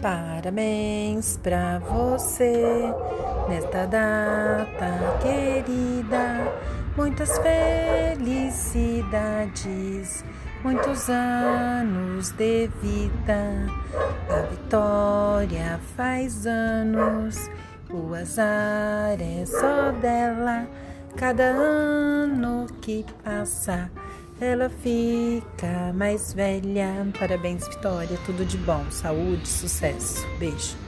Parabéns pra você nesta data querida. Muitas felicidades, muitos anos de vida. A vitória faz anos, o azar é só dela. Cada ano que passa ela fica mais velha. Parabéns, Vitória. Tudo de bom. Saúde, sucesso. Beijo.